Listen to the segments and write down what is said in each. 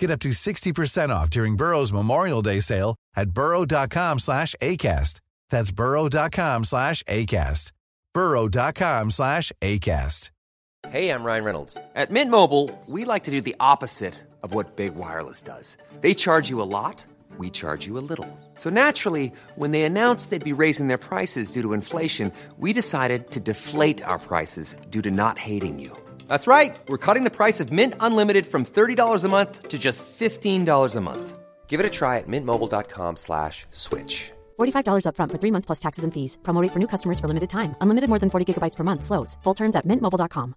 Get up to 60% off during Burrow's Memorial Day sale at burrow.com slash ACAST. That's burrow.com slash ACAST. burrow.com slash ACAST. Hey, I'm Ryan Reynolds. At Mint Mobile, we like to do the opposite of what Big Wireless does. They charge you a lot, we charge you a little. So naturally, when they announced they'd be raising their prices due to inflation, we decided to deflate our prices due to not hating you. That's right. We're cutting the price of Mint Unlimited from $30 a month to just $15 a month. Give it a try at mintmobile.com slash switch. $45 upfront for three months plus taxes and fees. Promo rate for new customers for limited time. Unlimited more than 40 gigabytes per month. Slows. Full terms at mintmobile.com.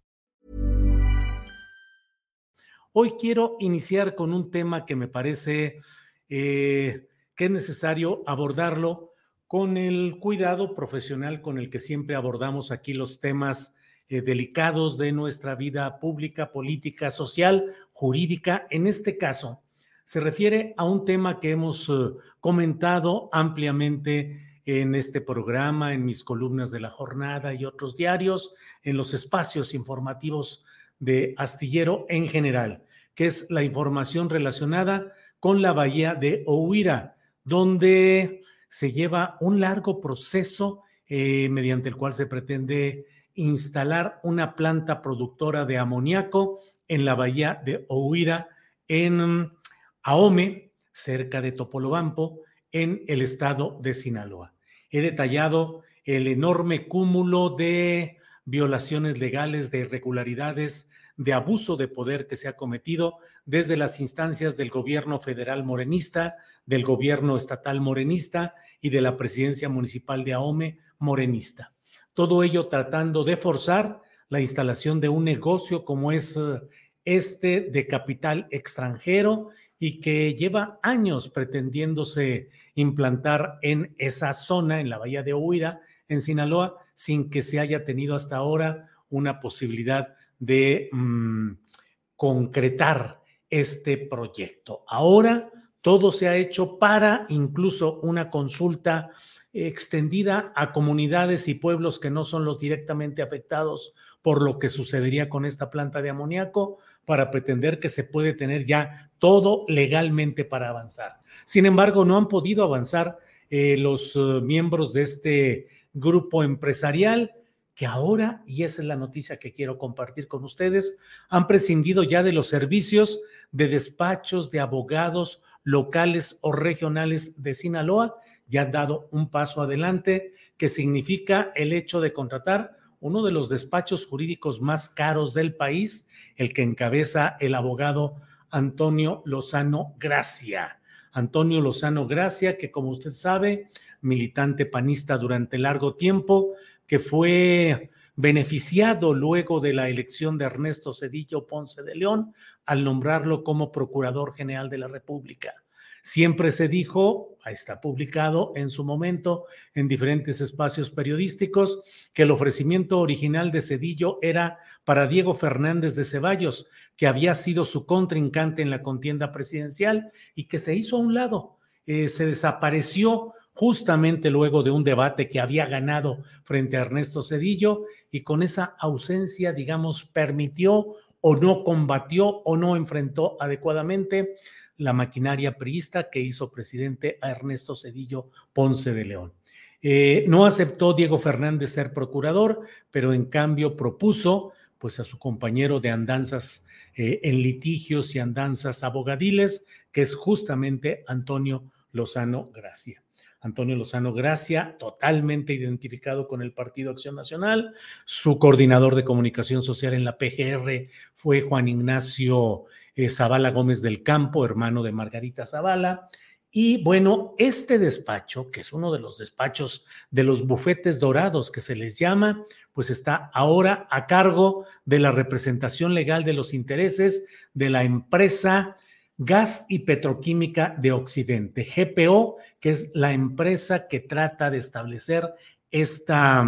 Hoy quiero iniciar con un tema que me parece eh, que es necesario abordarlo con el cuidado profesional con el que siempre abordamos aquí los temas eh, delicados de nuestra vida pública, política, social, jurídica. En este caso, se refiere a un tema que hemos eh, comentado ampliamente en este programa, en mis columnas de la jornada y otros diarios, en los espacios informativos de Astillero en general, que es la información relacionada con la bahía de Ohuira, donde se lleva un largo proceso eh, mediante el cual se pretende instalar una planta productora de amoníaco en la bahía de Ohuira, en Ahome, cerca de Topolobampo, en el estado de Sinaloa. He detallado el enorme cúmulo de violaciones legales, de irregularidades, de abuso de poder que se ha cometido desde las instancias del gobierno federal morenista, del gobierno estatal morenista y de la presidencia municipal de Ahome morenista todo ello tratando de forzar la instalación de un negocio como es eh, este de capital extranjero y que lleva años pretendiéndose implantar en esa zona, en la bahía de Huira, en Sinaloa, sin que se haya tenido hasta ahora una posibilidad de mm, concretar este proyecto. Ahora todo se ha hecho para incluso una consulta extendida a comunidades y pueblos que no son los directamente afectados por lo que sucedería con esta planta de amoníaco para pretender que se puede tener ya todo legalmente para avanzar. Sin embargo, no han podido avanzar eh, los eh, miembros de este grupo empresarial que ahora, y esa es la noticia que quiero compartir con ustedes, han prescindido ya de los servicios de despachos de abogados locales o regionales de Sinaloa ya han dado un paso adelante que significa el hecho de contratar uno de los despachos jurídicos más caros del país, el que encabeza el abogado Antonio Lozano Gracia. Antonio Lozano Gracia, que como usted sabe, militante panista durante largo tiempo, que fue beneficiado luego de la elección de Ernesto Cedillo Ponce de León al nombrarlo como Procurador General de la República. Siempre se dijo, está publicado en su momento en diferentes espacios periodísticos, que el ofrecimiento original de Cedillo era para Diego Fernández de Ceballos, que había sido su contrincante en la contienda presidencial y que se hizo a un lado. Eh, se desapareció justamente luego de un debate que había ganado frente a Ernesto Cedillo y con esa ausencia, digamos, permitió o no combatió o no enfrentó adecuadamente la maquinaria priista que hizo presidente a Ernesto Cedillo Ponce de León. Eh, no aceptó Diego Fernández ser procurador, pero en cambio propuso pues a su compañero de andanzas eh, en litigios y andanzas abogadiles, que es justamente Antonio Lozano Gracia. Antonio Lozano Gracia, totalmente identificado con el Partido Acción Nacional. Su coordinador de comunicación social en la PGR fue Juan Ignacio eh, Zavala Gómez del Campo, hermano de Margarita Zavala. Y bueno, este despacho, que es uno de los despachos de los bufetes dorados que se les llama, pues está ahora a cargo de la representación legal de los intereses de la empresa Gas y Petroquímica de Occidente, GPO, que es la empresa que trata de establecer esta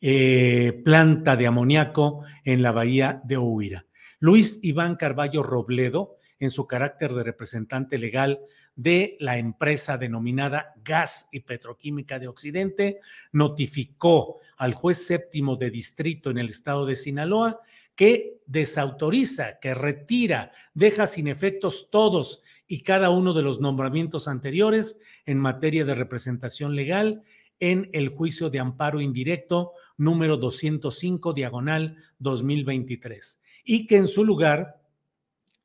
eh, planta de amoníaco en la bahía de Huira. Luis Iván Carballo Robledo, en su carácter de representante legal de la empresa denominada Gas y Petroquímica de Occidente, notificó al juez séptimo de distrito en el estado de Sinaloa que desautoriza, que retira, deja sin efectos todos y cada uno de los nombramientos anteriores en materia de representación legal en el juicio de amparo indirecto número 205 diagonal 2023 y que en su lugar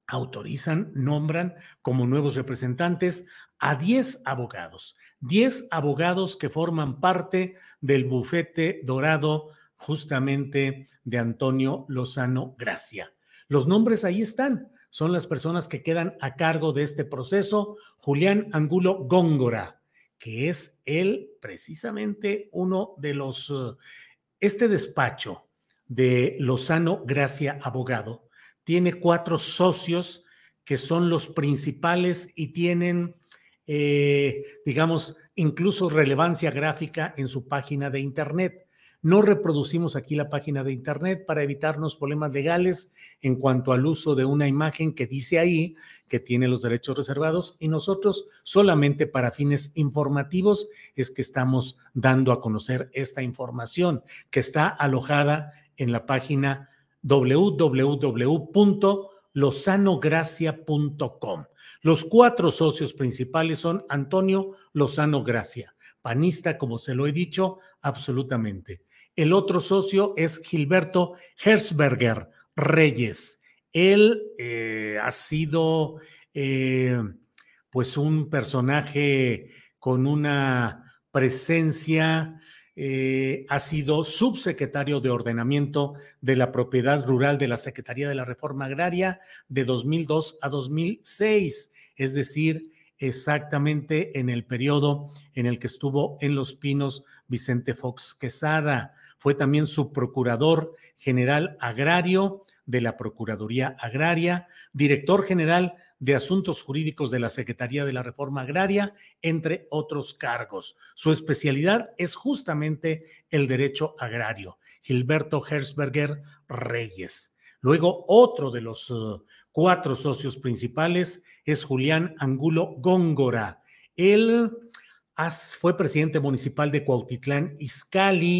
autorizan, nombran como nuevos representantes a 10 abogados, 10 abogados que forman parte del bufete dorado justamente de Antonio Lozano Gracia. Los nombres ahí están, son las personas que quedan a cargo de este proceso. Julián Angulo Góngora, que es él precisamente uno de los, eh, este despacho de Lozano Gracia Abogado tiene cuatro socios que son los principales y tienen, eh, digamos, incluso relevancia gráfica en su página de Internet. No reproducimos aquí la página de Internet para evitarnos problemas legales en cuanto al uso de una imagen que dice ahí que tiene los derechos reservados y nosotros solamente para fines informativos es que estamos dando a conocer esta información que está alojada en la página www.lozanogracia.com. Los cuatro socios principales son Antonio Lozano Gracia, panista, como se lo he dicho, absolutamente. El otro socio es Gilberto Herzberger Reyes. Él eh, ha sido eh, pues un personaje con una presencia eh, ha sido subsecretario de Ordenamiento de la Propiedad Rural de la Secretaría de la Reforma Agraria de 2002 a 2006, es decir, exactamente en el periodo en el que estuvo en Los Pinos Vicente Fox Quesada. Fue también subprocurador general agrario de la Procuraduría Agraria, director general de Asuntos Jurídicos de la Secretaría de la Reforma Agraria, entre otros cargos. Su especialidad es justamente el derecho agrario. Gilberto Herzberger Reyes. Luego, otro de los uh, cuatro socios principales es Julián Angulo Góngora. Él fue presidente municipal de Cuautitlán, Izcalli.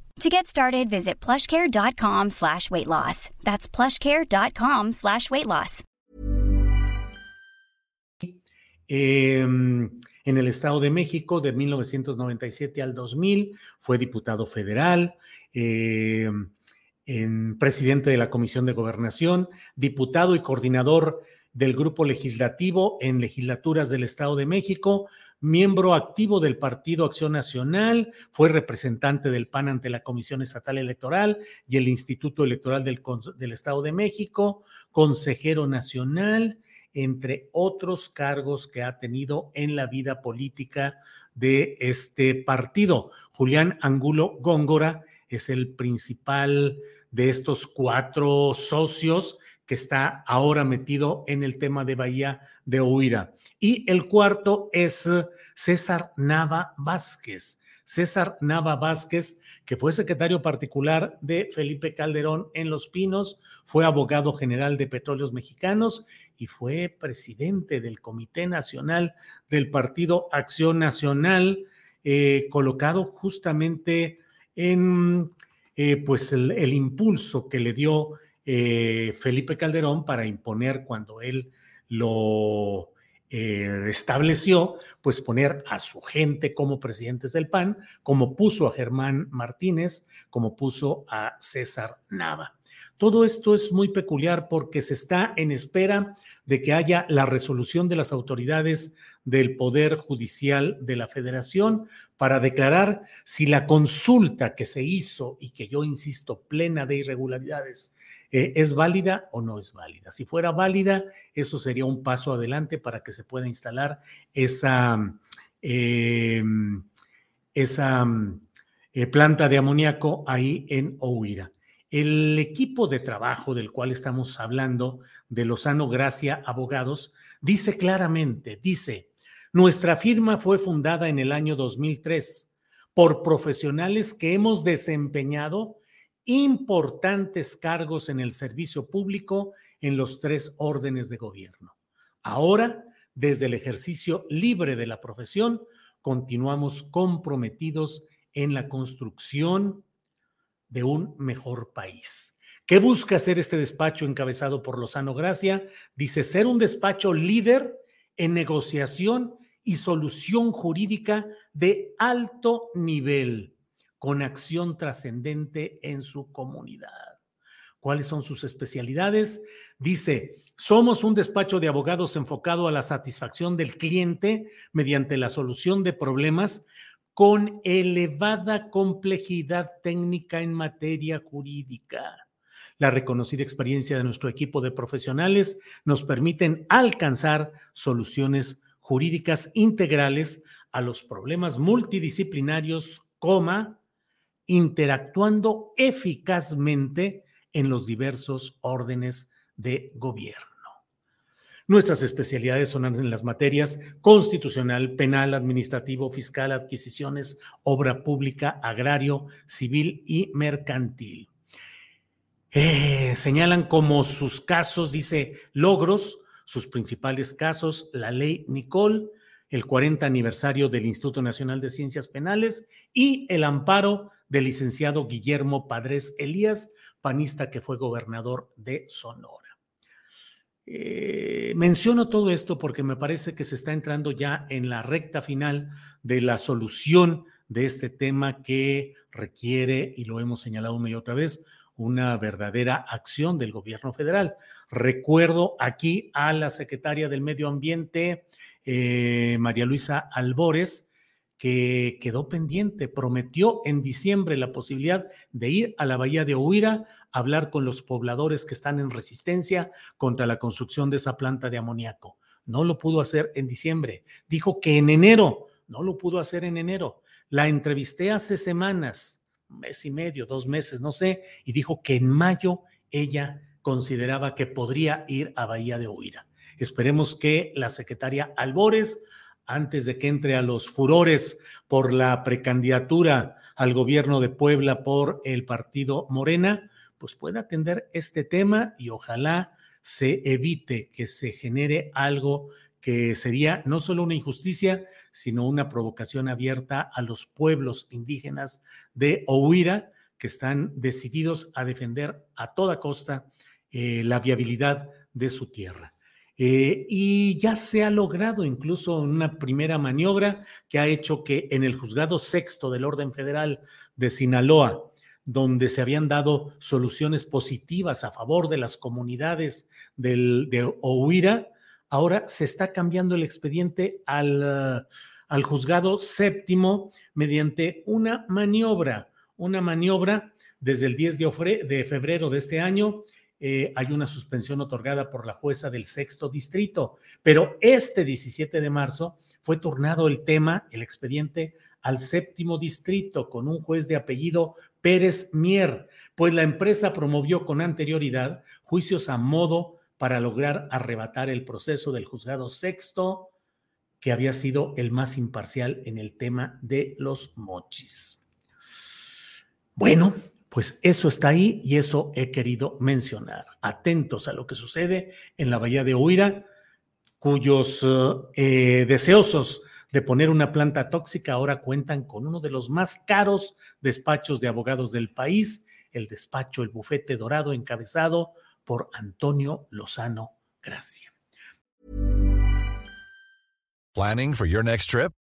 To get started, visit plushcare.com slash weight loss. That's plushcare.com slash weight loss. Eh, en el Estado de México, de 1997 al 2000, fue diputado federal, eh, en presidente de la Comisión de Gobernación, diputado y coordinador del Grupo Legislativo en legislaturas del Estado de México, miembro activo del Partido Acción Nacional, fue representante del PAN ante la Comisión Estatal Electoral y el Instituto Electoral del, Estado de México, consejero nacional, entre otros cargos que ha tenido en la vida política de este partido. Julián Angulo Góngora es el principal de estos cuatro socios que está ahora metido en el tema de Bahía de Huira. Y el cuarto es César Nava Vázquez. César Nava Vázquez, que fue secretario particular de Felipe Calderón en Los Pinos, fue abogado general de Petróleos Mexicanos y fue presidente del Comité Nacional del Partido Acción Nacional, eh, colocado justamente en eh, pues el, impulso que le dio eh, Felipe Calderón para imponer cuando él lo eh, estableció, pues poner a su gente como presidentes del PAN, como puso a Germán Martínez, como puso a César Nava. Todo esto es muy peculiar porque se está en espera de que haya la resolución de las autoridades del Poder Judicial de la Federación para declarar si la consulta que se hizo y que yo insisto plena de irregularidades eh, ¿Es válida o no es válida? Si fuera válida, eso sería un paso adelante para que se pueda instalar esa, em, esa eh, planta de amoníaco ahí en Ohuira. El equipo de trabajo del cual estamos hablando, de Lozano Gracia Abogados, dice claramente, dice, nuestra firma fue fundada en el año 2003 por profesionales que hemos desempeñado importantes cargos en el servicio público en los tres órdenes de gobierno. Ahora, desde el ejercicio libre de la profesión, continuamos comprometidos en la construcción de un mejor país. ¿Qué busca hacer este despacho encabezado por Lozano Gracia? Dice ser un despacho líder en negociación y solución jurídica de alto nivel con acción trascendente en su comunidad. ¿Cuáles son sus especialidades? Dice, somos un despacho de abogados enfocado a la satisfacción del cliente mediante la solución de problemas con elevada complejidad técnica en materia jurídica. La reconocida experiencia de nuestro equipo de profesionales nos permiten alcanzar soluciones jurídicas integrales a los problemas multidisciplinarios, coma, interactuando eficazmente en los diversos órdenes de gobierno. Nuestras especialidades son en las materias constitucional, penal, administrativo, fiscal, adquisiciones, obra pública, agrario, civil y mercantil. Eh, señalan como sus casos, dice, logros, sus principales casos, la ley Nicole, el 40 aniversario del Instituto Nacional de Ciencias Penales y el amparo del licenciado Guillermo Padres Elías, panista que fue gobernador de Sonora. Eh, menciono todo esto porque me parece que se está entrando ya en la recta final de la solución de este tema que requiere, y lo hemos señalado una y otra vez, una verdadera acción del gobierno federal. Recuerdo aquí a la secretaria del Medio Ambiente, eh, María Luisa Albores, que quedó pendiente. Prometió en diciembre la posibilidad de ir a la bahía de Huira a hablar con los pobladores que están en resistencia contra la construcción de esa planta de amoníaco. No lo pudo hacer en diciembre. Dijo que en enero, no lo pudo hacer en enero. La entrevisté hace semanas, mes y medio, dos meses, no sé, y dijo que en mayo ella consideraba que podría ir a Bahía de Huira. Esperemos que la secretaria Albores antes de que entre a los furores por la precandidatura al gobierno de Puebla por el partido Morena, pues pueda atender este tema y ojalá se evite que se genere algo que sería no solo una injusticia, sino una provocación abierta a los pueblos indígenas de Ohuira, que están decididos a defender a toda costa eh, la viabilidad de su tierra. Eh, y ya se ha logrado incluso una primera maniobra que ha hecho que en el juzgado sexto del orden federal de Sinaloa, donde se habían dado soluciones positivas a favor de las comunidades de Ohuira, ahora se está cambiando el expediente al, juzgado séptimo mediante una maniobra, una maniobra desde el 10 de, de febrero de este año eh, hay una suspensión otorgada por la jueza del sexto distrito, pero este 17 de marzo fue turnado el tema, el expediente, al séptimo distrito con un juez de apellido Pérez Mier, pues la empresa promovió con anterioridad juicios a modo para lograr arrebatar el proceso del juzgado sexto que había sido el más imparcial en el tema de los mochis. Bueno, pues eso está ahí y eso he querido mencionar. Atentos a lo que sucede en la Bahía de Huira, cuyos eh, deseosos de poner una planta tóxica ahora cuentan con uno de los más caros despachos de abogados del país, el despacho El Bufete Dorado, encabezado por Antonio Lozano Gracia. Planning for your next trip?